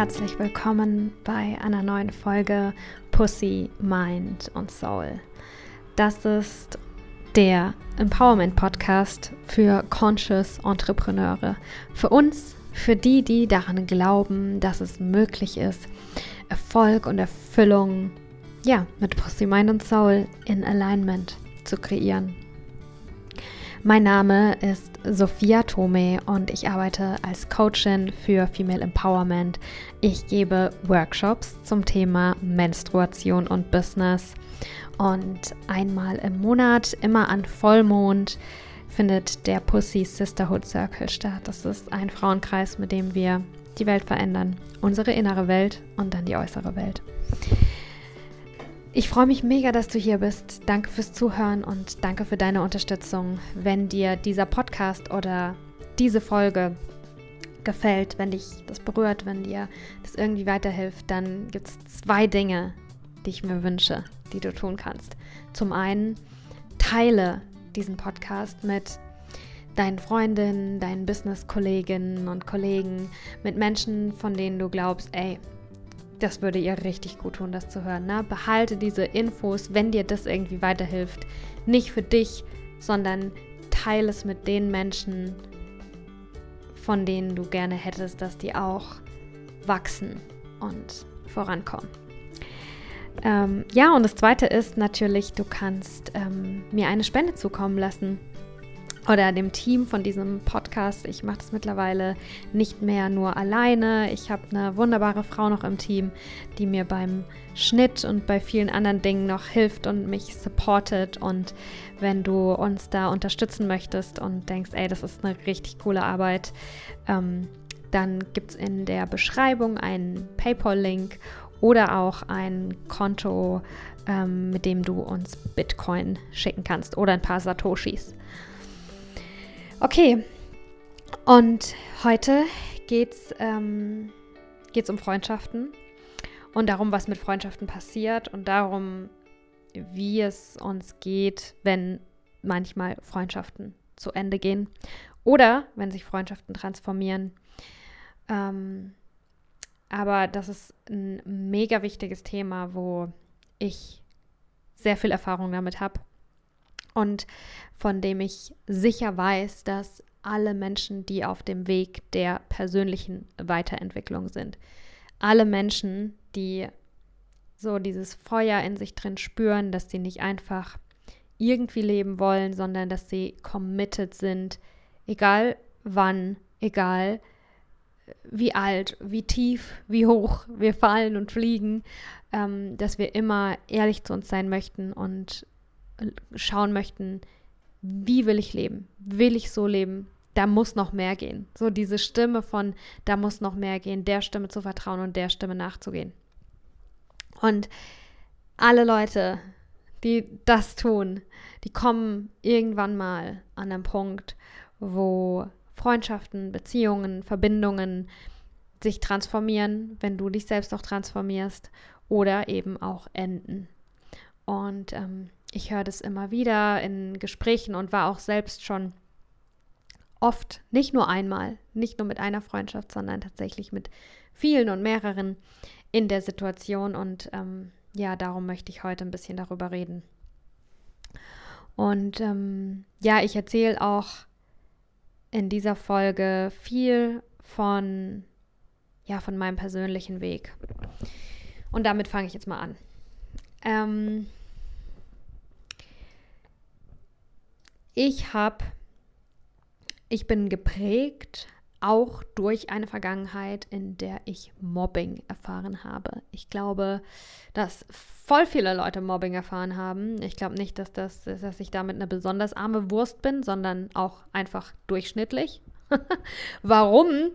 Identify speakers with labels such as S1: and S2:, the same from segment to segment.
S1: herzlich willkommen bei einer neuen Folge Pussy, Mind und Soul. Das ist der Empowerment Podcast für Conscious Entrepreneure. Für uns, für die, die daran glauben, dass es möglich ist, Erfolg und Erfüllung ja, mit Pussy, Mind und Soul in Alignment zu kreieren. Mein Name ist Sophia Tome und ich arbeite als Coachin für Female Empowerment. Ich gebe Workshops zum Thema Menstruation und Business. Und einmal im Monat, immer an Vollmond, findet der Pussy Sisterhood Circle statt. Das ist ein Frauenkreis, mit dem wir die Welt verändern. Unsere innere Welt und dann die äußere Welt. Ich freue mich mega, dass du hier bist. Danke fürs Zuhören und danke für deine Unterstützung. Wenn dir dieser Podcast oder diese Folge gefällt, wenn dich das berührt, wenn dir das irgendwie weiterhilft, dann gibt es zwei Dinge, die ich mir wünsche, die du tun kannst. Zum einen, teile diesen Podcast mit deinen Freundinnen, deinen Business-Kolleginnen und Kollegen, mit Menschen, von denen du glaubst, ey, das würde ihr richtig gut tun, das zu hören. Ne? Behalte diese Infos, wenn dir das irgendwie weiterhilft. Nicht für dich, sondern teile es mit den Menschen, von denen du gerne hättest, dass die auch wachsen und vorankommen. Ähm, ja, und das Zweite ist natürlich, du kannst ähm, mir eine Spende zukommen lassen oder dem Team von diesem Podcast. Ich mache das mittlerweile nicht mehr nur alleine. Ich habe eine wunderbare Frau noch im Team, die mir beim Schnitt und bei vielen anderen Dingen noch hilft und mich supportet. Und wenn du uns da unterstützen möchtest und denkst, ey, das ist eine richtig coole Arbeit, ähm, dann gibt es in der Beschreibung einen PayPal-Link oder auch ein Konto, ähm, mit dem du uns Bitcoin schicken kannst oder ein paar Satoshis. Okay, und heute geht es ähm, geht's um Freundschaften und darum, was mit Freundschaften passiert und darum, wie es uns geht, wenn manchmal Freundschaften zu Ende gehen oder wenn sich Freundschaften transformieren. Ähm, aber das ist ein mega wichtiges Thema, wo ich sehr viel Erfahrung damit habe und von dem ich sicher weiß, dass alle Menschen, die auf dem Weg der persönlichen Weiterentwicklung sind, alle Menschen, die so dieses Feuer in sich drin spüren, dass sie nicht einfach irgendwie leben wollen, sondern dass sie committed sind, egal wann, egal wie alt, wie tief, wie hoch wir fallen und fliegen, ähm, dass wir immer ehrlich zu uns sein möchten und schauen möchten, wie will ich leben? Will ich so leben? Da muss noch mehr gehen. So diese Stimme von, da muss noch mehr gehen, der Stimme zu vertrauen und der Stimme nachzugehen. Und alle Leute, die das tun, die kommen irgendwann mal an einen Punkt, wo Freundschaften, Beziehungen, Verbindungen sich transformieren, wenn du dich selbst auch transformierst oder eben auch enden. Und ähm, ich höre das immer wieder in Gesprächen und war auch selbst schon oft, nicht nur einmal, nicht nur mit einer Freundschaft, sondern tatsächlich mit vielen und mehreren in der Situation. Und ähm, ja, darum möchte ich heute ein bisschen darüber reden. Und ähm, ja, ich erzähle auch in dieser Folge viel von, ja, von meinem persönlichen Weg. Und damit fange ich jetzt mal an. Ähm, Ich habe, ich bin geprägt auch durch eine Vergangenheit, in der ich Mobbing erfahren habe. Ich glaube, dass voll viele Leute Mobbing erfahren haben. Ich glaube nicht, dass, das, dass ich damit eine besonders arme Wurst bin, sondern auch einfach durchschnittlich. Warum?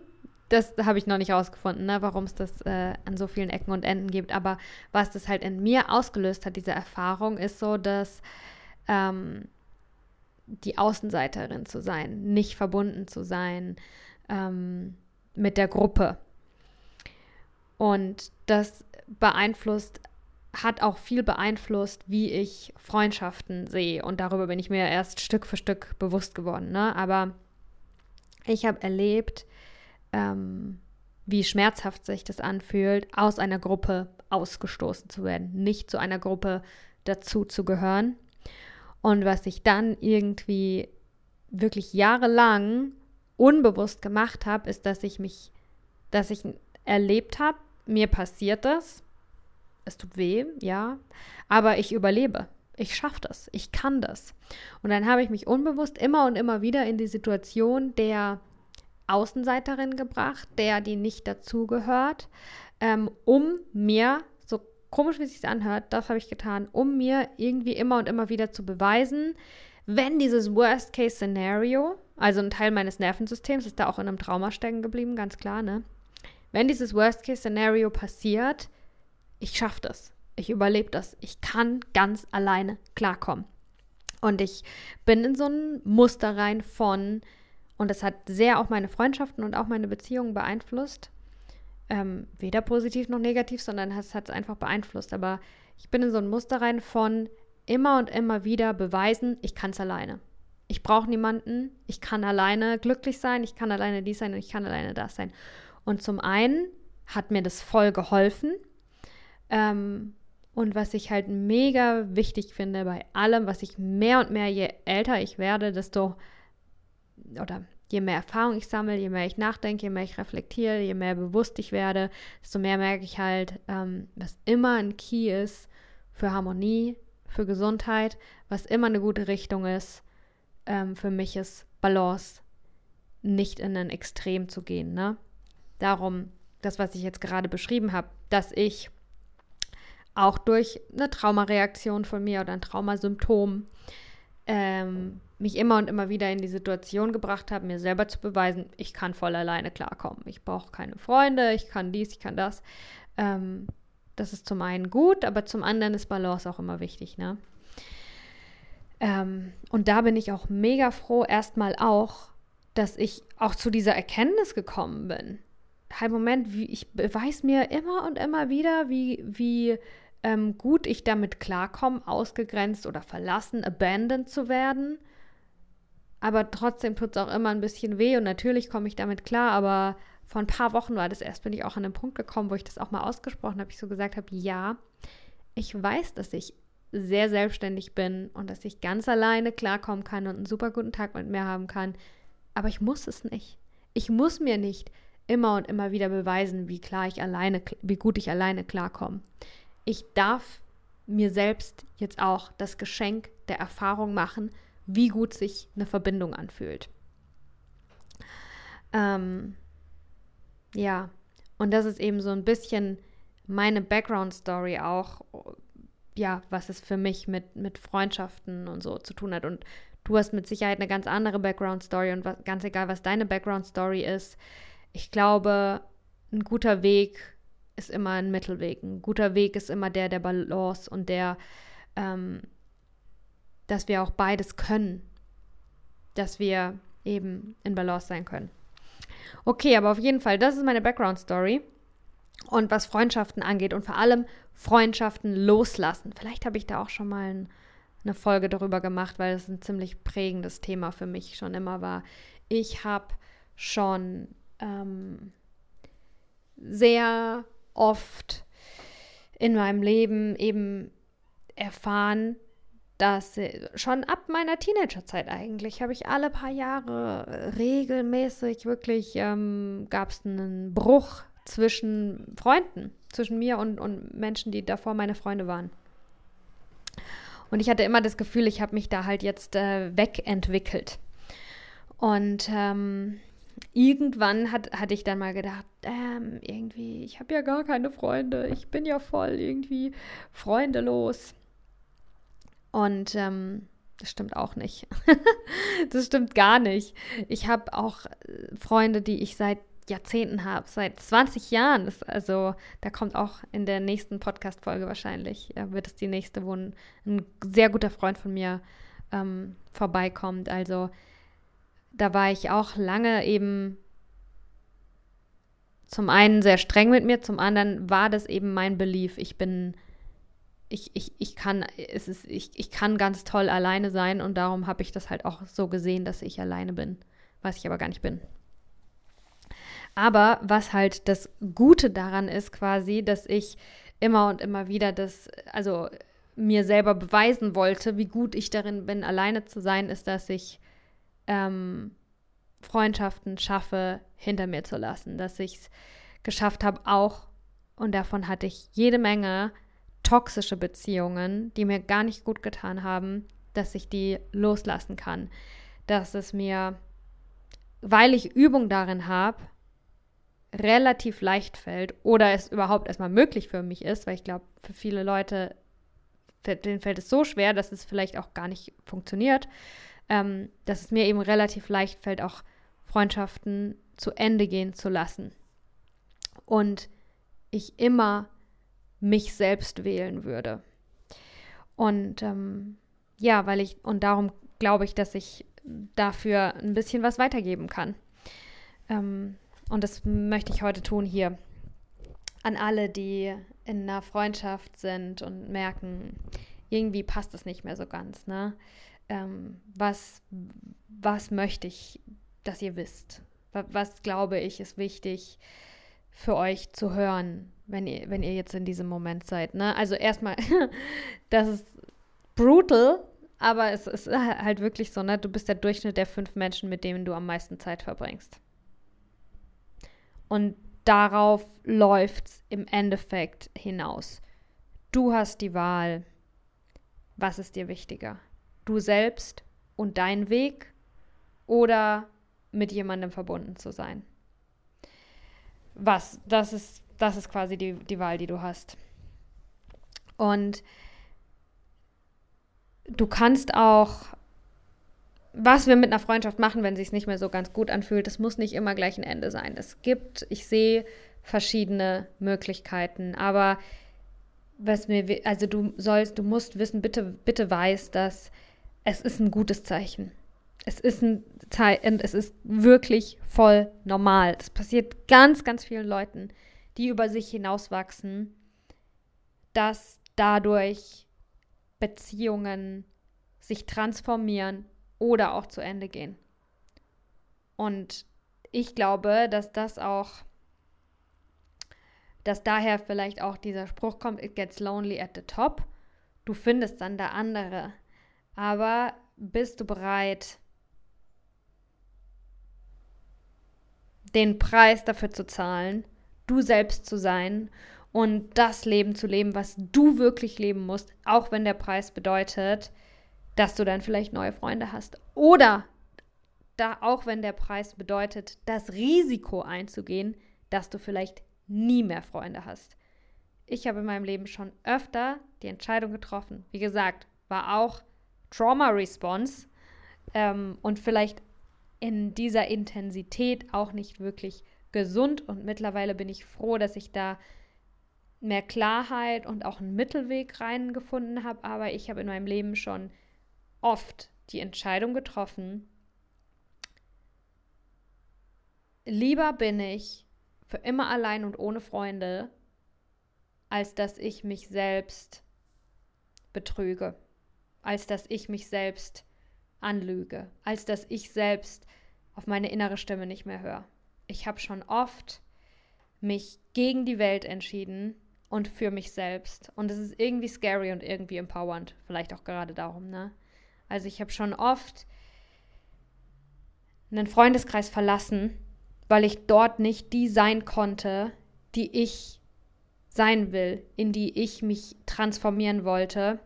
S1: Das habe ich noch nicht herausgefunden, ne? warum es das äh, an so vielen Ecken und Enden gibt. Aber was das halt in mir ausgelöst hat, diese Erfahrung, ist so, dass ähm, die Außenseiterin zu sein, nicht verbunden zu sein ähm, mit der Gruppe. Und das beeinflusst, hat auch viel beeinflusst, wie ich Freundschaften sehe. Und darüber bin ich mir erst Stück für Stück bewusst geworden. Ne? Aber ich habe erlebt, ähm, wie schmerzhaft sich das anfühlt, aus einer Gruppe ausgestoßen zu werden, nicht zu einer Gruppe dazu zu gehören. Und was ich dann irgendwie wirklich jahrelang unbewusst gemacht habe, ist, dass ich mich, dass ich erlebt habe, mir passiert das, es tut weh, ja, aber ich überlebe. Ich schaffe das, ich kann das. Und dann habe ich mich unbewusst immer und immer wieder in die Situation der Außenseiterin gebracht, der, die nicht dazugehört, ähm, um mir, so komisch wie es sich anhört, das habe ich getan, um mir irgendwie immer und immer wieder zu beweisen, wenn dieses Worst-Case-Szenario, also ein Teil meines Nervensystems, ist da auch in einem Trauma stecken geblieben, ganz klar, ne? Wenn dieses Worst-Case-Szenario passiert, ich schaffe das, ich überlebe das, ich kann ganz alleine klarkommen. Und ich bin in so ein Muster rein von, und das hat sehr auch meine Freundschaften und auch meine Beziehungen beeinflusst. Ähm, weder positiv noch negativ, sondern es hat es einfach beeinflusst. Aber ich bin in so ein Muster rein von immer und immer wieder beweisen, ich kann es alleine. Ich brauche niemanden, ich kann alleine glücklich sein, ich kann alleine dies sein und ich kann alleine das sein. Und zum einen hat mir das voll geholfen. Ähm, und was ich halt mega wichtig finde bei allem, was ich mehr und mehr, je älter ich werde, desto oder je mehr Erfahrung ich sammle, je mehr ich nachdenke, je mehr ich reflektiere, je mehr bewusst ich werde, desto mehr merke ich halt, ähm, was immer ein Key ist für Harmonie, für Gesundheit, was immer eine gute Richtung ist, ähm, für mich ist Balance, nicht in ein Extrem zu gehen. Ne? Darum, das, was ich jetzt gerade beschrieben habe, dass ich auch durch eine Traumareaktion von mir oder ein Traumasymptom ähm, mich immer und immer wieder in die Situation gebracht habe, mir selber zu beweisen, ich kann voll alleine klarkommen. Ich brauche keine Freunde, ich kann dies, ich kann das. Ähm, das ist zum einen gut, aber zum anderen ist Balance auch immer wichtig, ne? Ähm, und da bin ich auch mega froh, erstmal auch, dass ich auch zu dieser Erkenntnis gekommen bin. Halt, Moment, wie, ich beweise mir immer und immer wieder, wie, wie ähm, gut ich damit klarkomme, ausgegrenzt oder verlassen, abandoned zu werden. Aber trotzdem tut es auch immer ein bisschen weh und natürlich komme ich damit klar, aber vor ein paar Wochen war das erst, bin ich auch an den Punkt gekommen, wo ich das auch mal ausgesprochen habe, ich so gesagt habe, ja, ich weiß, dass ich sehr selbstständig bin und dass ich ganz alleine klarkommen kann und einen super guten Tag mit mir haben kann, aber ich muss es nicht. Ich muss mir nicht immer und immer wieder beweisen, wie klar ich alleine, wie gut ich alleine klarkomme. Ich darf mir selbst jetzt auch das Geschenk der Erfahrung machen, wie gut sich eine Verbindung anfühlt. Ähm, ja, und das ist eben so ein bisschen meine Background-Story auch, ja, was es für mich mit, mit Freundschaften und so zu tun hat. Und du hast mit Sicherheit eine ganz andere Background-Story und was, ganz egal, was deine Background-Story ist, ich glaube, ein guter Weg ist immer ein Mittelweg. Ein guter Weg ist immer der der Balance und der, ähm, dass wir auch beides können, dass wir eben in Balance sein können. Okay, aber auf jeden Fall, das ist meine Background-Story. Und was Freundschaften angeht und vor allem Freundschaften loslassen. Vielleicht habe ich da auch schon mal ein, eine Folge darüber gemacht, weil es ein ziemlich prägendes Thema für mich schon immer war. Ich habe schon ähm, sehr oft in meinem Leben eben erfahren, dass schon ab meiner Teenagerzeit eigentlich habe ich alle paar Jahre regelmäßig wirklich ähm, gab es einen Bruch zwischen Freunden, zwischen mir und, und Menschen, die davor meine Freunde waren. Und ich hatte immer das Gefühl, ich habe mich da halt jetzt äh, wegentwickelt. Und ähm, irgendwann hat, hatte ich dann mal gedacht, ähm, irgendwie, ich habe ja gar keine Freunde, ich bin ja voll irgendwie freundelos. Und ähm, das stimmt auch nicht. das stimmt gar nicht. Ich habe auch äh, Freunde, die ich seit Jahrzehnten habe, seit 20 Jahren. Das, also da kommt auch in der nächsten Podcast-Folge wahrscheinlich, äh, wird es die nächste, wo ein, ein, sehr guter Freund von mir ähm, vorbeikommt. Also da war ich auch lange eben zum einen sehr streng mit mir, zum anderen war das eben mein Belief. Ich bin ich, ich, ich kann, es ist, ich, ich kann ganz toll alleine sein und darum habe ich das halt auch so gesehen, dass ich alleine bin, was ich aber gar nicht bin. Aber was halt das Gute daran ist, quasi, dass ich immer und immer wieder das, also mir selber beweisen wollte, wie gut ich darin bin, alleine zu sein, ist, dass ich ähm, Freundschaften schaffe, hinter mir zu lassen. Dass ich es geschafft habe, auch, und davon hatte ich jede Menge toxische Beziehungen, die mir gar nicht gut getan haben, dass ich die loslassen kann. Dass es mir, weil ich Übung darin habe, relativ leicht fällt oder es überhaupt erstmal möglich für mich ist, weil ich glaube, für viele Leute, denen fällt es so schwer, dass es vielleicht auch gar nicht funktioniert, ähm, dass es mir eben relativ leicht fällt, auch Freundschaften zu Ende gehen zu lassen. Und ich immer mich selbst wählen würde. Und ähm, ja, weil ich, und darum glaube ich, dass ich dafür ein bisschen was weitergeben kann. Ähm, und das möchte ich heute tun hier an alle, die in einer Freundschaft sind und merken, irgendwie passt es nicht mehr so ganz. Ne? Ähm, was, was möchte ich, dass ihr wisst? Was, glaube ich ist wichtig für euch zu hören, wenn ihr, wenn ihr jetzt in diesem Moment seid? Ne? Also erstmal, das ist brutal, aber es ist halt wirklich so, ne? Du bist der Durchschnitt der fünf Menschen, mit denen du am meisten Zeit verbringst. Und darauf läuft es im Endeffekt hinaus. Du hast die Wahl. Was ist dir wichtiger? Du selbst und dein Weg oder mit jemandem verbunden zu sein? Was? Das ist, das ist quasi die, die Wahl, die du hast. Und du kannst auch was wir mit einer Freundschaft machen, wenn sie es nicht mehr so ganz gut anfühlt, das muss nicht immer gleich ein Ende sein. Es gibt, ich sehe verschiedene Möglichkeiten, aber was mir, also du sollst, du musst wissen, bitte, bitte weiß, dass es ist ein gutes Zeichen. Es ist ein Zeichen, es ist wirklich voll normal. Das passiert ganz, ganz vielen Leuten, die über sich hinauswachsen, dass dadurch Beziehungen sich transformieren oder auch zu Ende gehen. Und ich glaube, dass das auch, dass daher vielleicht auch dieser Spruch kommt, it gets lonely at the top. Du findest dann da andere. Aber bist du bereit, den Preis dafür zu zahlen, du selbst zu sein und das Leben zu leben, was du wirklich leben musst, auch wenn der Preis bedeutet, dass du dann vielleicht neue Freunde hast. Oder da auch wenn der Preis bedeutet, das Risiko einzugehen, dass du vielleicht nie mehr Freunde hast. Ich habe in meinem Leben schon öfter die Entscheidung getroffen. Wie gesagt, war auch Trauma Response ähm, und vielleicht in dieser Intensität auch nicht wirklich gesund. Und mittlerweile bin ich froh, dass ich da mehr Klarheit und auch einen Mittelweg reingefunden habe. Aber ich habe in meinem Leben schon oft die Entscheidung getroffen, lieber bin ich für immer allein und ohne Freunde, als dass ich mich selbst betrüge, als dass ich mich selbst anlüge, als dass ich selbst auf meine innere Stimme nicht mehr höre. Ich habe schon oft mich gegen die Welt entschieden und für mich selbst. Und es ist irgendwie scary und irgendwie empowernd. Vielleicht auch gerade darum, ne? Also ich habe schon oft einen Freundeskreis verlassen, weil ich dort nicht die sein konnte, die ich sein will, in die ich mich transformieren wollte.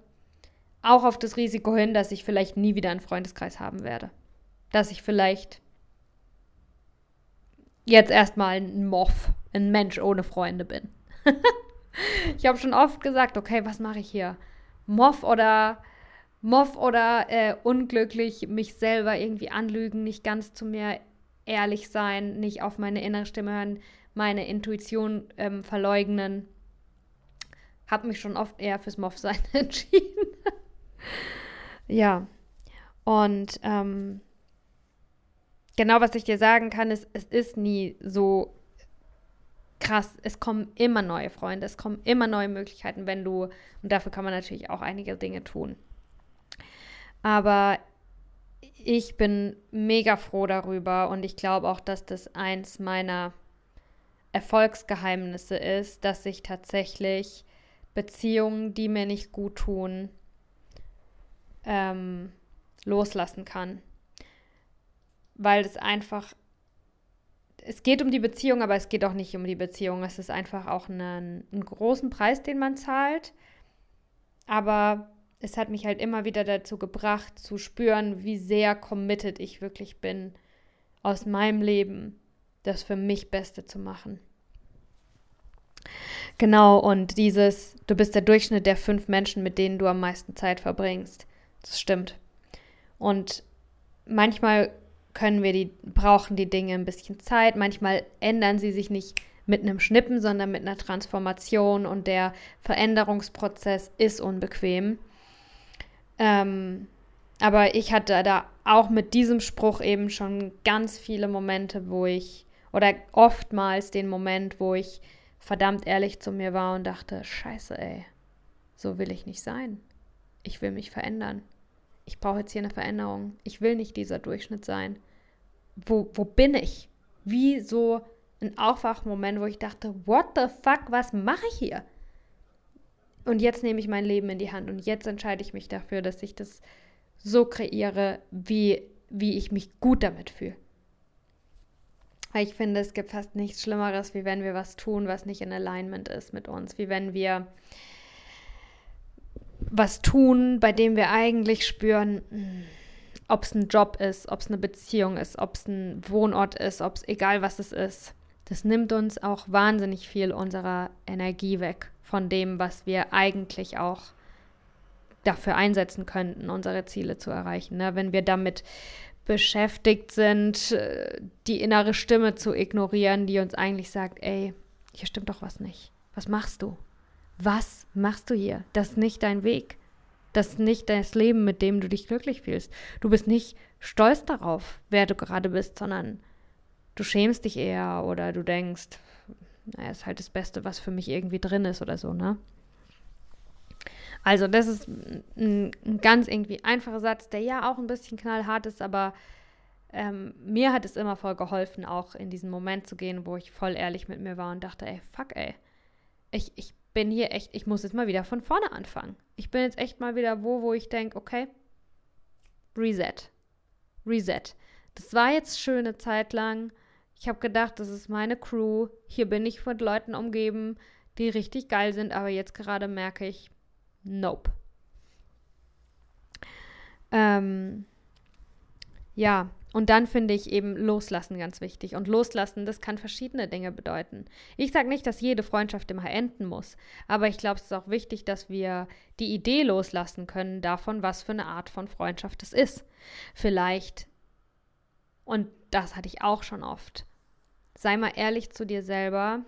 S1: Auch auf das Risiko hin, dass ich vielleicht nie wieder einen Freundeskreis haben werde. Dass ich vielleicht jetzt erstmal ein Moff, ein Mensch ohne Freunde bin. ich habe schon oft gesagt, okay, was mache ich hier? Moff oder Moff oder äh, unglücklich mich selber irgendwie anlügen, nicht ganz zu mir ehrlich sein, nicht auf meine innere Stimme hören, meine Intuition ähm, verleugnen. Hab mich schon oft eher fürs Moff sein entschieden. ja. Und ähm, genau was ich dir sagen kann, ist, es ist nie so krass. Es kommen immer neue Freunde, es kommen immer neue Möglichkeiten, wenn du, und dafür kann man natürlich auch einige Dinge tun. Aber ich bin mega froh darüber und ich glaube auch, dass das eins meiner Erfolgsgeheimnisse ist, dass ich tatsächlich Beziehungen, die mir nicht gut tun, ähm, loslassen kann. Weil es einfach, es geht um die Beziehung, aber es geht auch nicht um die Beziehung. Es ist einfach auch einen, einen großen Preis, den man zahlt. Aber es hat mich halt immer wieder dazu gebracht, zu spüren, wie sehr committed ich wirklich bin, aus meinem Leben das für mich Beste zu machen. Genau, und dieses, du bist der Durchschnitt der fünf Menschen, mit denen du am meisten Zeit verbringst. Das stimmt. Und manchmal können wir die, brauchen die Dinge ein bisschen Zeit, manchmal ändern sie sich nicht mit einem Schnippen, sondern mit einer Transformation und der Veränderungsprozess ist unbequem. Ähm, aber ich hatte da auch mit diesem Spruch eben schon ganz viele Momente, wo ich, oder oftmals den Moment, wo ich verdammt ehrlich zu mir war und dachte, scheiße, ey, so will ich nicht sein. Ich will mich verändern. Ich brauche jetzt hier eine Veränderung. Ich will nicht dieser Durchschnitt sein. Wo, wo bin ich? Wie so ein Aufwachmoment, wo ich dachte, what the fuck, was mache ich hier? Und jetzt nehme ich mein Leben in die Hand und jetzt entscheide ich mich dafür, dass ich das so kreiere, wie, wie ich mich gut damit fühle. Weil ich finde, es gibt fast nichts Schlimmeres, wie wenn wir was tun, was nicht in Alignment ist mit uns. Wie wenn wir was tun, bei dem wir eigentlich spüren, hm, ob es ein Job ist, ob es eine Beziehung ist, ob es ein Wohnort ist, ob es egal was es ist. Das nimmt uns auch wahnsinnig viel unserer Energie weg von dem, was wir eigentlich auch dafür einsetzen könnten, unsere Ziele zu erreichen. Ne? Wenn wir damit beschäftigt sind, die innere Stimme zu ignorieren, die uns eigentlich sagt, ey, hier stimmt doch was nicht. Was machst du? Was machst du hier? Das ist nicht dein Weg. Das ist nicht das Leben, mit dem du dich glücklich fühlst. Du bist nicht stolz darauf, wer du gerade bist, sondern du schämst dich eher oder du denkst, naja, ist halt das Beste, was für mich irgendwie drin ist oder so, ne? Also, das ist ein, ein ganz irgendwie einfacher Satz, der ja auch ein bisschen knallhart ist, aber ähm, mir hat es immer voll geholfen, auch in diesen Moment zu gehen, wo ich voll ehrlich mit mir war und dachte, ey, fuck, ey. Ich, ich bin hier echt, ich muss jetzt mal wieder von vorne anfangen. Ich bin jetzt echt mal wieder wo, wo ich denke, okay, Reset. Reset. Das war jetzt schöne Zeit lang. Ich habe gedacht, das ist meine Crew. Hier bin ich von Leuten umgeben, die richtig geil sind, aber jetzt gerade merke ich, nope. Ähm, ja, und dann finde ich eben Loslassen ganz wichtig. Und Loslassen, das kann verschiedene Dinge bedeuten. Ich sage nicht, dass jede Freundschaft immer enden muss, aber ich glaube, es ist auch wichtig, dass wir die Idee loslassen können davon, was für eine Art von Freundschaft es ist. Vielleicht, und das hatte ich auch schon oft, sei mal ehrlich zu dir selber,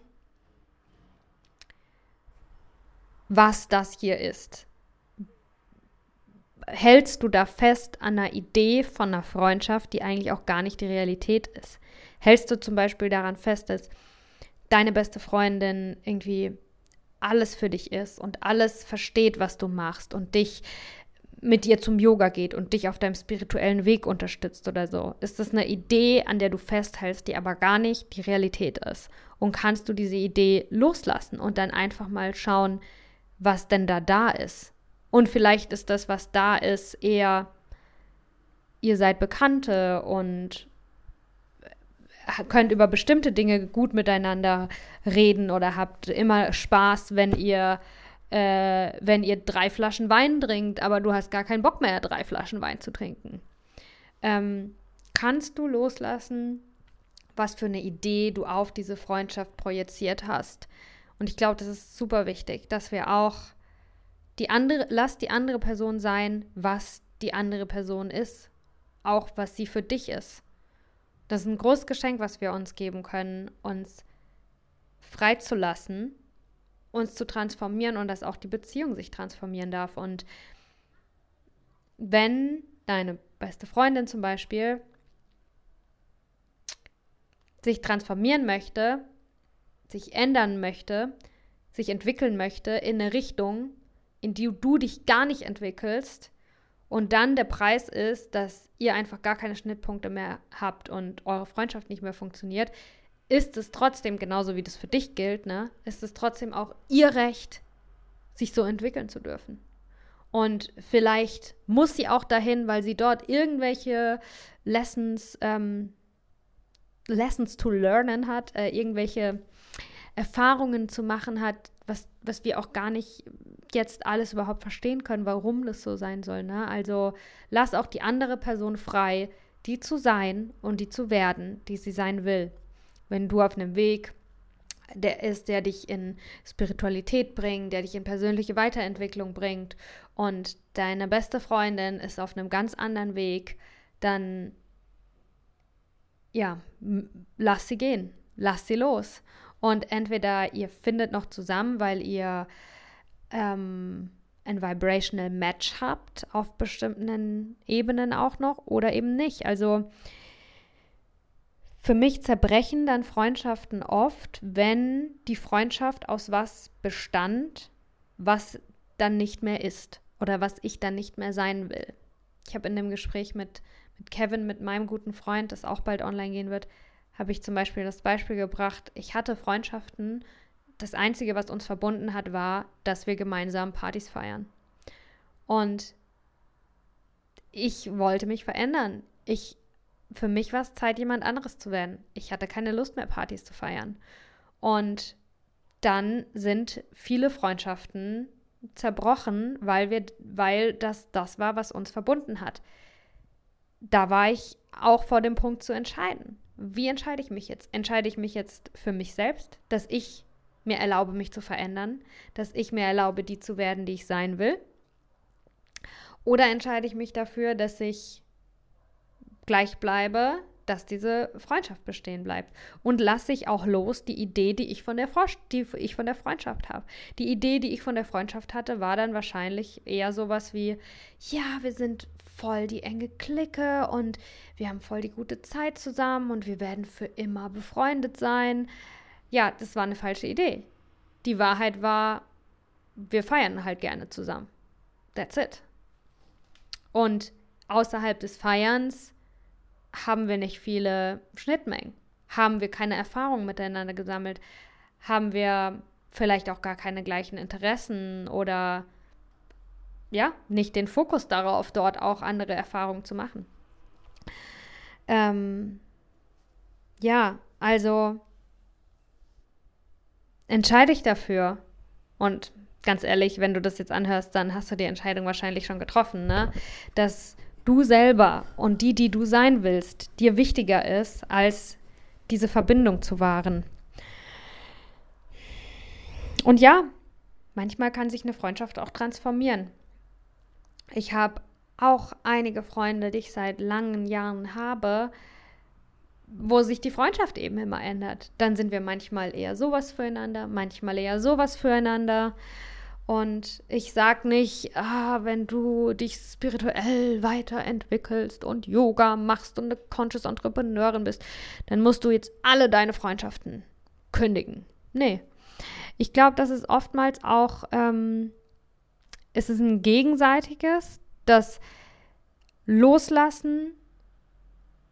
S1: was das hier ist. Hältst du da fest an einer Idee von einer Freundschaft, die eigentlich auch gar nicht die Realität ist? Hältst du zum Beispiel daran fest, dass deine beste Freundin irgendwie alles für dich ist und alles versteht, was du machst und dich mit dir zum Yoga geht und dich auf deinem spirituellen Weg unterstützt oder so? Ist das eine Idee, an der du festhältst, die aber gar nicht die Realität ist? Und kannst du diese Idee loslassen und dann einfach mal schauen, was denn da da ist? Und vielleicht ist das, was da ist, eher, ihr seid Bekannte und könnt über bestimmte Dinge gut miteinander reden oder habt immer Spaß, wenn ihr äh, wenn ihr drei Flaschen Wein trinkt, aber du hast gar keinen Bock mehr, drei Flaschen Wein zu trinken. Ähm, kannst du loslassen, was für eine Idee du auf diese Freundschaft projiziert hast? Und ich glaube, das ist super wichtig, dass wir auch die andere, lass die andere Person sein, was die andere Person ist, auch was sie für dich ist. Das ist ein großes Geschenk, was wir uns geben können, uns freizulassen uns zu transformieren und dass auch die Beziehung sich transformieren darf. Und wenn deine beste Freundin zum Beispiel sich transformieren möchte, sich ändern möchte, sich entwickeln möchte in eine Richtung, in die du dich gar nicht entwickelst und dann der Preis ist, dass ihr einfach gar keine Schnittpunkte mehr habt und eure Freundschaft nicht mehr funktioniert, ist es trotzdem, genauso wie das für dich gilt, ne, ist es trotzdem auch ihr Recht, sich so entwickeln zu dürfen. Und vielleicht muss sie auch dahin, weil sie dort irgendwelche Lessons, ähm, Lessons to learnen hat, äh, irgendwelche Erfahrungen zu machen hat, was, was wir auch gar nicht jetzt alles überhaupt verstehen können, warum das so sein soll. Ne? Also lass auch die andere Person frei, die zu sein und die zu werden, die sie sein will. Wenn du auf einem Weg der ist, der dich in Spiritualität bringt, der dich in persönliche Weiterentwicklung bringt und deine beste Freundin ist auf einem ganz anderen Weg, dann ja, lass sie gehen, lass sie los. Und entweder ihr findet noch zusammen, weil ihr ähm, ein Vibrational Match habt auf bestimmten Ebenen auch noch oder eben nicht. Also für mich zerbrechen dann Freundschaften oft, wenn die Freundschaft aus was bestand, was dann nicht mehr ist oder was ich dann nicht mehr sein will. Ich habe in dem Gespräch mit, mit Kevin, mit meinem guten Freund, das auch bald online gehen wird, habe ich zum Beispiel das Beispiel gebracht, ich hatte Freundschaften, das Einzige, was uns verbunden hat, war, dass wir gemeinsam Partys feiern. Und ich wollte mich verändern. Ich, für mich war es Zeit, jemand anderes zu werden. Ich hatte keine Lust mehr, Partys zu feiern. Und dann sind viele Freundschaften zerbrochen, weil wir, weil das das war, was uns verbunden hat. Da war ich auch vor dem Punkt zu entscheiden wie entscheide ich mich jetzt? Entscheide ich mich jetzt für mich selbst, dass ich mir erlaube, mich zu verändern, dass ich mir erlaube, die zu werden, die ich sein will? Oder entscheide ich mich dafür, dass ich gleich bleibe, dass diese Freundschaft bestehen bleibt. Und lasse ich auch los die Idee, die ich von der, die ich von der Freundschaft habe. Die Idee, die ich von der Freundschaft hatte, war dann wahrscheinlich eher sowas wie, ja, wir sind voll die enge Clique und wir haben voll die gute Zeit zusammen und wir werden für immer befreundet sein. Ja, das war eine falsche Idee. Die Wahrheit war, wir feiern halt gerne zusammen. That's it. Und außerhalb des Feierns haben wir nicht viele Schnittmengen. Haben wir keine Erfahrungen miteinander gesammelt? Haben wir vielleicht auch gar keine gleichen Interessen oder ja, nicht den Fokus darauf, dort auch andere Erfahrungen zu machen. Ähm, ja, also entscheide dich dafür. Und ganz ehrlich, wenn du das jetzt anhörst, dann hast du die Entscheidung wahrscheinlich schon getroffen, ne? Dass du selber und die, die du sein willst, dir wichtiger ist, als diese Verbindung zu wahren. Und ja, manchmal kann sich eine Freundschaft auch transformieren. Ich habe auch einige Freunde, die ich seit langen Jahren habe, wo sich die Freundschaft eben immer ändert. Dann sind wir manchmal eher sowas füreinander, manchmal eher sowas füreinander. Und ich sage nicht, ah, wenn du dich spirituell weiterentwickelst und Yoga machst und eine Conscious Entrepreneurin bist, dann musst du jetzt alle deine Freundschaften kündigen. Nee. Ich glaube, das ist oftmals auch ähm, es ist ein gegenseitiges, das Loslassen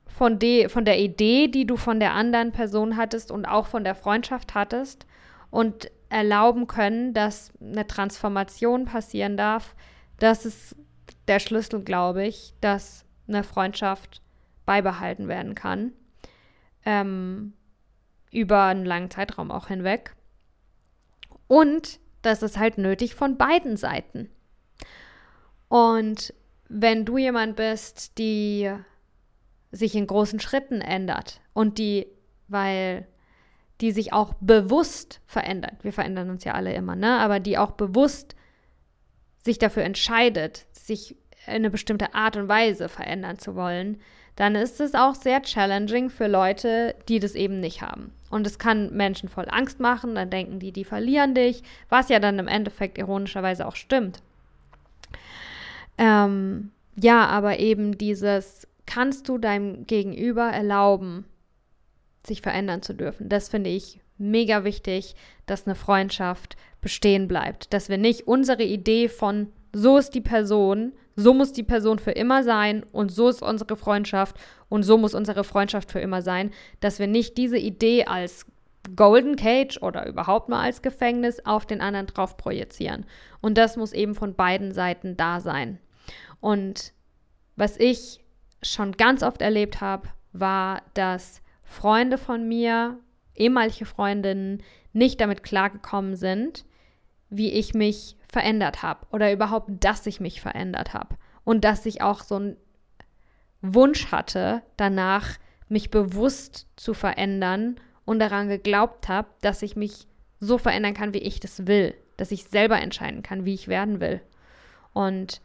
S1: von, de, von der Idee, die du von der anderen Person hattest und auch von der Freundschaft hattest und erlauben können, dass eine Transformation passieren darf. Das ist der Schlüssel, glaube ich, dass eine Freundschaft beibehalten werden kann. Ähm, über einen langen Zeitraum auch hinweg. Und das ist halt nötig von beiden Seiten. Und wenn du jemand bist, die sich in großen Schritten ändert und die, weil die sich auch bewusst verändert, wir verändern uns ja alle immer, ne? aber die auch bewusst sich dafür entscheidet, sich in eine bestimmte Art und Weise verändern zu wollen, dann ist es auch sehr challenging für Leute, die das eben nicht haben. Und es kann Menschen voll Angst machen, dann denken die, die verlieren dich, was ja dann im Endeffekt ironischerweise auch stimmt. Ähm, ja, aber eben dieses, kannst du deinem Gegenüber erlauben, sich verändern zu dürfen? Das finde ich mega wichtig, dass eine Freundschaft bestehen bleibt. Dass wir nicht unsere Idee von, so ist die Person, so muss die Person für immer sein und so ist unsere Freundschaft und so muss unsere Freundschaft für immer sein, dass wir nicht diese Idee als Golden Cage oder überhaupt mal als Gefängnis auf den anderen drauf projizieren. Und das muss eben von beiden Seiten da sein. Und was ich schon ganz oft erlebt habe, war, dass Freunde von mir, ehemalige Freundinnen, nicht damit klargekommen sind, wie ich mich verändert habe oder überhaupt, dass ich mich verändert habe und dass ich auch so einen Wunsch hatte, danach mich bewusst zu verändern und daran geglaubt habe, dass ich mich so verändern kann, wie ich das will, dass ich selber entscheiden kann, wie ich werden will. Und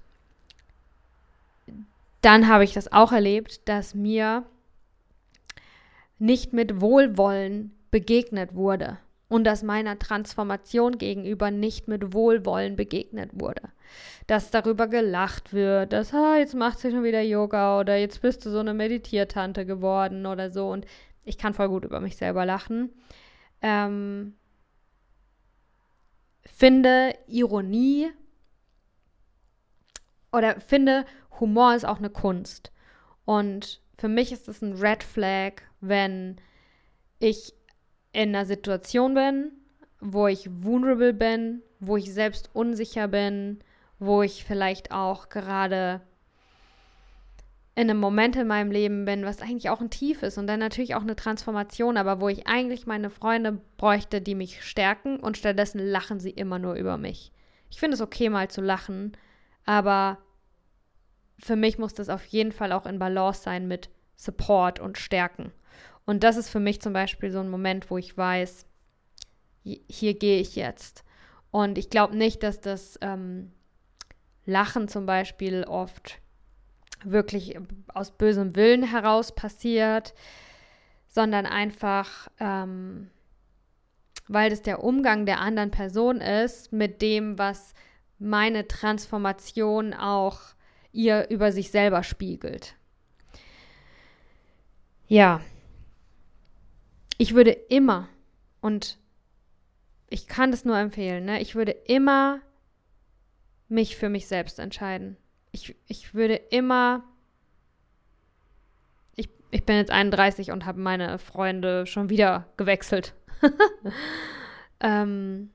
S1: dann habe ich das auch erlebt, dass mir nicht mit Wohlwollen begegnet wurde und dass meiner Transformation gegenüber nicht mit Wohlwollen begegnet wurde. Dass darüber gelacht wird, dass, ah, jetzt macht sie schon wieder Yoga oder jetzt bist du so eine Meditiertante geworden oder so. Und ich kann voll gut über mich selber lachen. Ähm, finde Ironie oder finde Humor ist auch eine Kunst. Und für mich ist es ein Red Flag, wenn ich in einer Situation bin, wo ich vulnerable bin, wo ich selbst unsicher bin, wo ich vielleicht auch gerade in einem Moment in meinem Leben bin, was eigentlich auch ein Tief ist und dann natürlich auch eine Transformation, aber wo ich eigentlich meine Freunde bräuchte, die mich stärken und stattdessen lachen sie immer nur über mich. Ich finde es okay, mal zu lachen, aber für mich muss das auf jeden Fall auch in Balance sein mit Support und Stärken. Und das ist für mich zum Beispiel so ein Moment, wo ich weiß, hier gehe ich jetzt. Und ich glaube nicht, dass das ähm, Lachen zum Beispiel oft wirklich aus bösem Willen heraus passiert, sondern einfach, ähm, weil das der Umgang der anderen Person ist mit dem, was meine Transformation auch ihr über sich selber spiegelt. Ja, ich würde immer, und ich kann das nur empfehlen, ne, ich würde immer mich für mich selbst entscheiden. Ich, ich würde immer, ich, ich bin jetzt 31 und habe meine Freunde schon wieder gewechselt. ähm,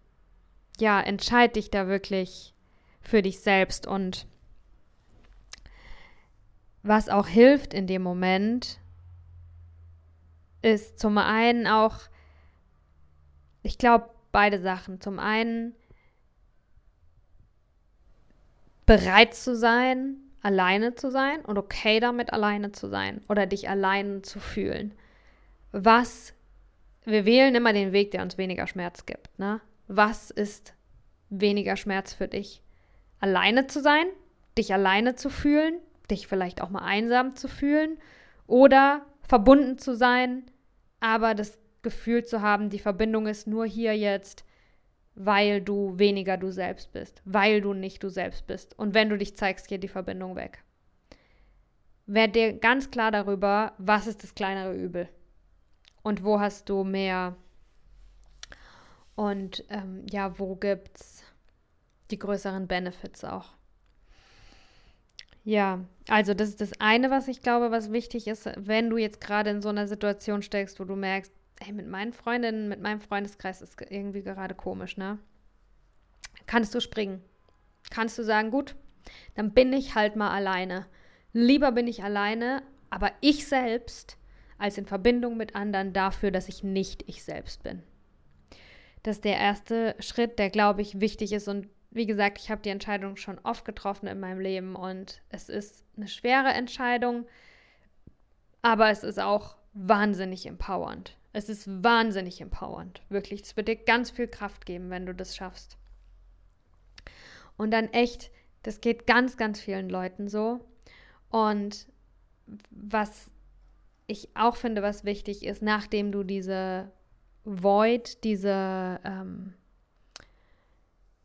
S1: ja, entscheid dich da wirklich für dich selbst und was auch hilft in dem Moment, ist zum einen auch, ich glaube, beide Sachen. Zum einen bereit zu sein, alleine zu sein und okay damit alleine zu sein oder dich alleine zu fühlen. Was, wir wählen immer den Weg, der uns weniger Schmerz gibt. Ne? Was ist weniger Schmerz für dich? Alleine zu sein, dich alleine zu fühlen, dich vielleicht auch mal einsam zu fühlen oder verbunden zu sein, aber das Gefühl zu haben, die Verbindung ist nur hier jetzt, weil du weniger du selbst bist, weil du nicht du selbst bist. Und wenn du dich zeigst, geht die Verbindung weg. Werd dir ganz klar darüber, was ist das kleinere Übel und wo hast du mehr und ähm, ja, wo gibt es die größeren Benefits auch. Ja, also das ist das eine, was ich glaube, was wichtig ist, wenn du jetzt gerade in so einer Situation steckst, wo du merkst, hey, mit meinen Freundinnen, mit meinem Freundeskreis ist irgendwie gerade komisch, ne? Kannst du springen? Kannst du sagen, gut, dann bin ich halt mal alleine. Lieber bin ich alleine, aber ich selbst als in Verbindung mit anderen dafür, dass ich nicht ich selbst bin. Das ist der erste Schritt, der, glaube ich, wichtig ist und wie gesagt, ich habe die Entscheidung schon oft getroffen in meinem Leben und es ist eine schwere Entscheidung, aber es ist auch wahnsinnig empowernd. Es ist wahnsinnig empowernd, wirklich. Es wird dir ganz viel Kraft geben, wenn du das schaffst. Und dann echt, das geht ganz, ganz vielen Leuten so. Und was ich auch finde, was wichtig ist, nachdem du diese Void, diese ähm,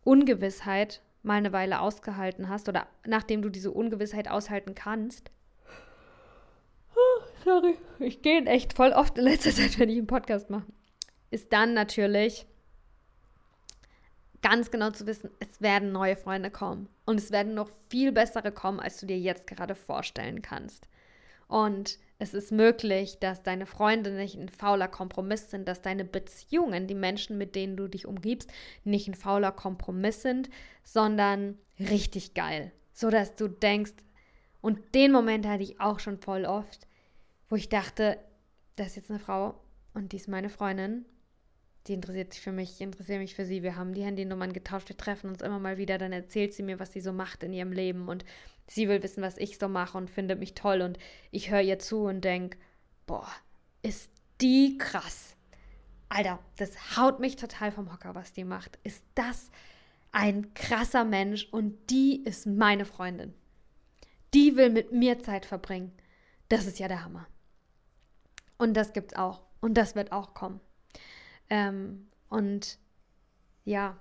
S1: Ungewissheit mal eine Weile ausgehalten hast oder nachdem du diese Ungewissheit aushalten kannst. Oh, sorry, ich gehe echt voll oft in letzter Zeit, wenn ich einen Podcast mache. Ist dann natürlich ganz genau zu wissen, es werden neue Freunde kommen. Und es werden noch viel bessere kommen, als du dir jetzt gerade vorstellen kannst. Und es ist möglich, dass deine Freunde nicht ein fauler Kompromiss sind, dass deine Beziehungen, die Menschen, mit denen du dich umgibst, nicht ein fauler Kompromiss sind, sondern richtig geil. So dass du denkst, und den Moment hatte ich auch schon voll oft, wo ich dachte, das ist jetzt eine Frau und die ist meine Freundin die interessiert sich für mich, ich interessiere mich für sie. Wir haben die Handynummern getauscht, wir treffen uns immer mal wieder. Dann erzählt sie mir, was sie so macht in ihrem Leben und sie will wissen, was ich so mache und findet mich toll. Und ich höre ihr zu und denke, boah, ist die krass. Alter, das haut mich total vom Hocker, was die macht. Ist das ein krasser Mensch und die ist meine Freundin. Die will mit mir Zeit verbringen. Das ist ja der Hammer. Und das gibt's auch. Und das wird auch kommen. Ähm, und ja,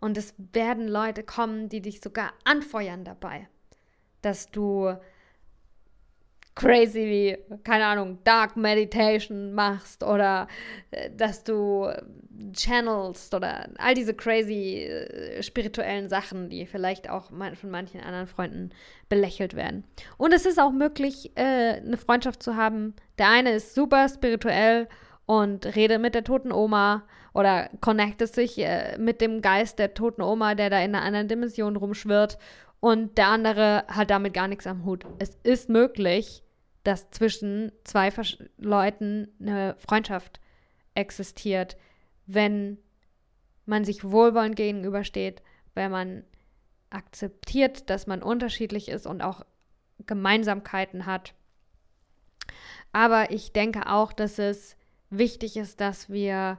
S1: und es werden Leute kommen, die dich sogar anfeuern dabei, dass du crazy wie, keine Ahnung, Dark Meditation machst oder äh, dass du channelst oder all diese crazy äh, spirituellen Sachen, die vielleicht auch von manchen anderen Freunden belächelt werden. Und es ist auch möglich, äh, eine Freundschaft zu haben. Der eine ist super spirituell und redet mit der toten Oma oder connectet sich äh, mit dem Geist der toten Oma, der da in einer anderen Dimension rumschwirrt und der andere hat damit gar nichts am Hut. Es ist möglich, dass zwischen zwei Versch Leuten eine Freundschaft existiert, wenn man sich wohlwollend gegenübersteht, wenn man akzeptiert, dass man unterschiedlich ist und auch Gemeinsamkeiten hat. Aber ich denke auch, dass es wichtig ist, dass wir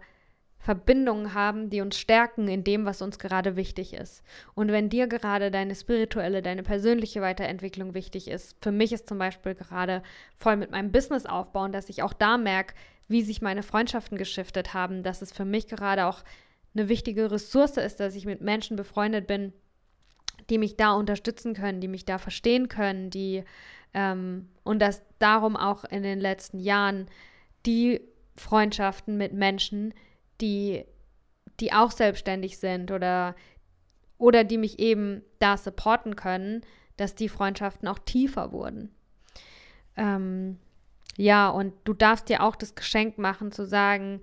S1: Verbindungen haben, die uns stärken in dem, was uns gerade wichtig ist. Und wenn dir gerade deine spirituelle, deine persönliche Weiterentwicklung wichtig ist, für mich ist zum Beispiel gerade voll mit meinem Business aufbauen, dass ich auch da merke, wie sich meine Freundschaften geschiftet haben, dass es für mich gerade auch eine wichtige Ressource ist, dass ich mit Menschen befreundet bin, die mich da unterstützen können, die mich da verstehen können, die ähm, und dass darum auch in den letzten Jahren die Freundschaften mit Menschen, die, die auch selbstständig sind oder, oder die mich eben da supporten können, dass die Freundschaften auch tiefer wurden. Ähm, ja, und du darfst dir auch das Geschenk machen zu sagen,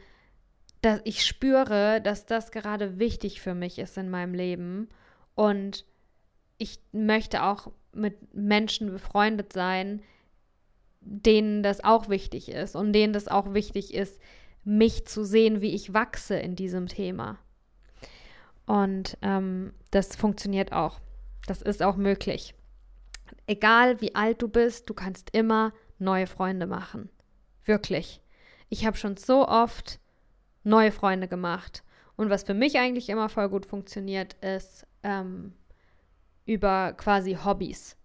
S1: dass ich spüre, dass das gerade wichtig für mich ist in meinem Leben und ich möchte auch mit Menschen befreundet sein, denen das auch wichtig ist und denen das auch wichtig ist, mich zu sehen, wie ich wachse in diesem Thema. Und ähm, das funktioniert auch. Das ist auch möglich. Egal wie alt du bist, du kannst immer neue Freunde machen. Wirklich. Ich habe schon so oft neue Freunde gemacht. Und was für mich eigentlich immer voll gut funktioniert, ist ähm, über quasi Hobbys.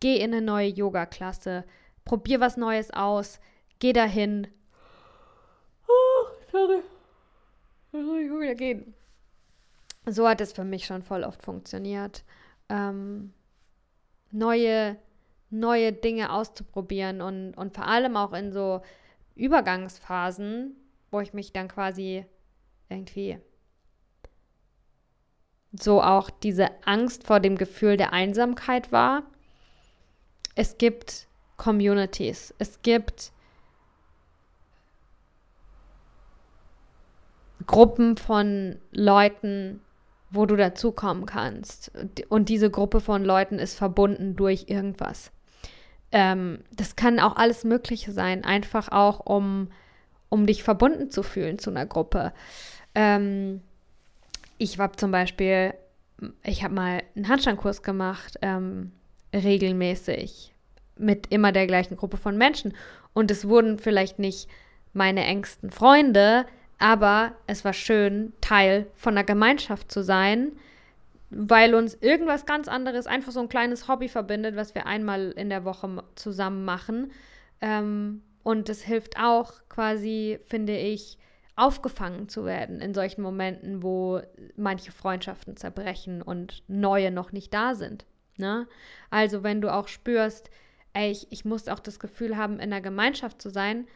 S1: Geh in eine neue Yoga-Klasse, probier was Neues aus, geh dahin. Sorry. Ich muss wieder gehen. So hat es für mich schon voll oft funktioniert. Ähm, neue, neue Dinge auszuprobieren und, und vor allem auch in so Übergangsphasen, wo ich mich dann quasi irgendwie so auch diese Angst vor dem Gefühl der Einsamkeit war. Es gibt Communities. Es gibt Gruppen von Leuten, wo du dazukommen kannst. Und diese Gruppe von Leuten ist verbunden durch irgendwas. Ähm, das kann auch alles Mögliche sein, einfach auch um, um dich verbunden zu fühlen zu einer Gruppe. Ähm, ich habe zum Beispiel, ich habe mal einen Handstandkurs gemacht, ähm, regelmäßig mit immer der gleichen Gruppe von Menschen. Und es wurden vielleicht nicht meine engsten Freunde, aber es war schön, Teil von einer Gemeinschaft zu sein, weil uns irgendwas ganz anderes, einfach so ein kleines Hobby verbindet, was wir einmal in der Woche zusammen machen. Ähm, und es hilft auch quasi, finde ich, aufgefangen zu werden in solchen Momenten, wo manche Freundschaften zerbrechen und neue noch nicht da sind. Ne? Also wenn du auch spürst, ey, ich, ich muss auch das Gefühl haben, in der Gemeinschaft zu sein,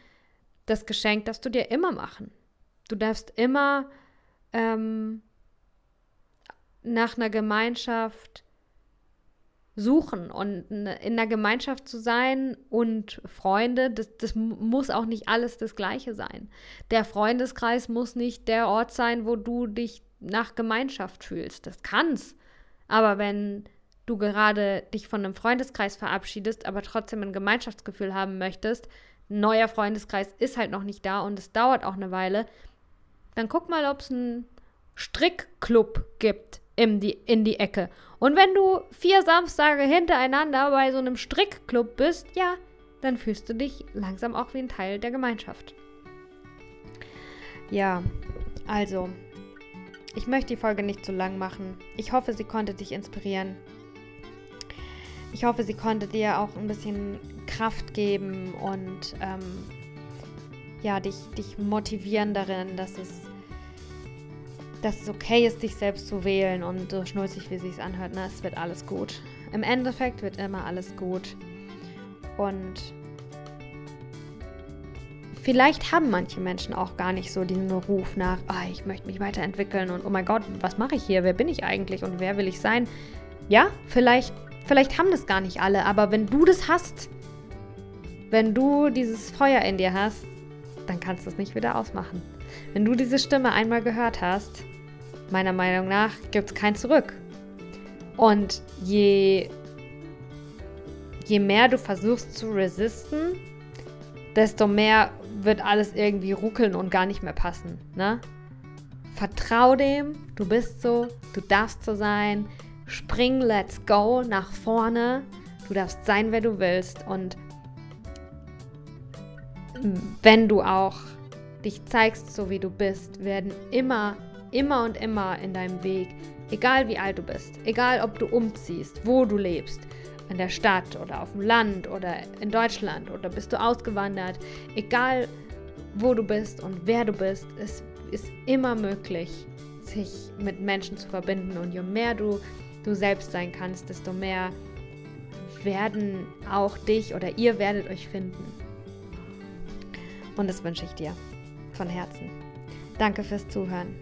S1: das Geschenk darfst du dir immer machen. Du darfst immer ähm, nach einer Gemeinschaft suchen und in einer Gemeinschaft zu sein und Freunde, das, das muss auch nicht alles das gleiche sein. Der Freundeskreis muss nicht der Ort sein, wo du dich nach Gemeinschaft fühlst. Das kann's. Aber wenn du gerade dich von einem Freundeskreis verabschiedest, aber trotzdem ein Gemeinschaftsgefühl haben möchtest, neuer Freundeskreis ist halt noch nicht da und es dauert auch eine Weile, dann guck mal, ob es einen Strickclub gibt in die, in die Ecke. Und wenn du vier Samstage hintereinander bei so einem Strickclub bist, ja, dann fühlst du dich langsam auch wie ein Teil der Gemeinschaft. Ja, also, ich möchte die Folge nicht zu lang machen. Ich hoffe, sie konnte dich inspirieren. Ich hoffe, sie konnte dir auch ein bisschen Kraft geben und ähm, ja, dich, dich motivieren darin, dass es, dass es okay ist, dich selbst zu wählen und so schnulzig, wie es sich anhört, ne, es wird alles gut. Im Endeffekt wird immer alles gut. Und vielleicht haben manche Menschen auch gar nicht so diesen Ruf nach, oh, ich möchte mich weiterentwickeln und oh mein Gott, was mache ich hier? Wer bin ich eigentlich und wer will ich sein? Ja, vielleicht, vielleicht haben das gar nicht alle, aber wenn du das hast, wenn du dieses Feuer in dir hast, dann kannst du es nicht wieder ausmachen. Wenn du diese Stimme einmal gehört hast, meiner Meinung nach gibt es kein Zurück. Und je, je mehr du versuchst zu resisten, desto mehr wird alles irgendwie ruckeln und gar nicht mehr passen. Ne? Vertrau dem, du bist so, du darfst so sein. Spring, let's go nach vorne. Du darfst sein, wer du willst. Und wenn du auch dich zeigst, so wie du bist, werden immer, immer und immer in deinem Weg, egal wie alt du bist, egal ob du umziehst, wo du lebst, in der Stadt oder auf dem Land oder in Deutschland oder bist du ausgewandert, egal wo du bist und wer du bist, es ist immer möglich, sich mit Menschen zu verbinden. Und je mehr du du selbst sein kannst, desto mehr werden auch dich oder ihr werdet euch finden. Und das wünsche ich dir von Herzen. Danke fürs Zuhören.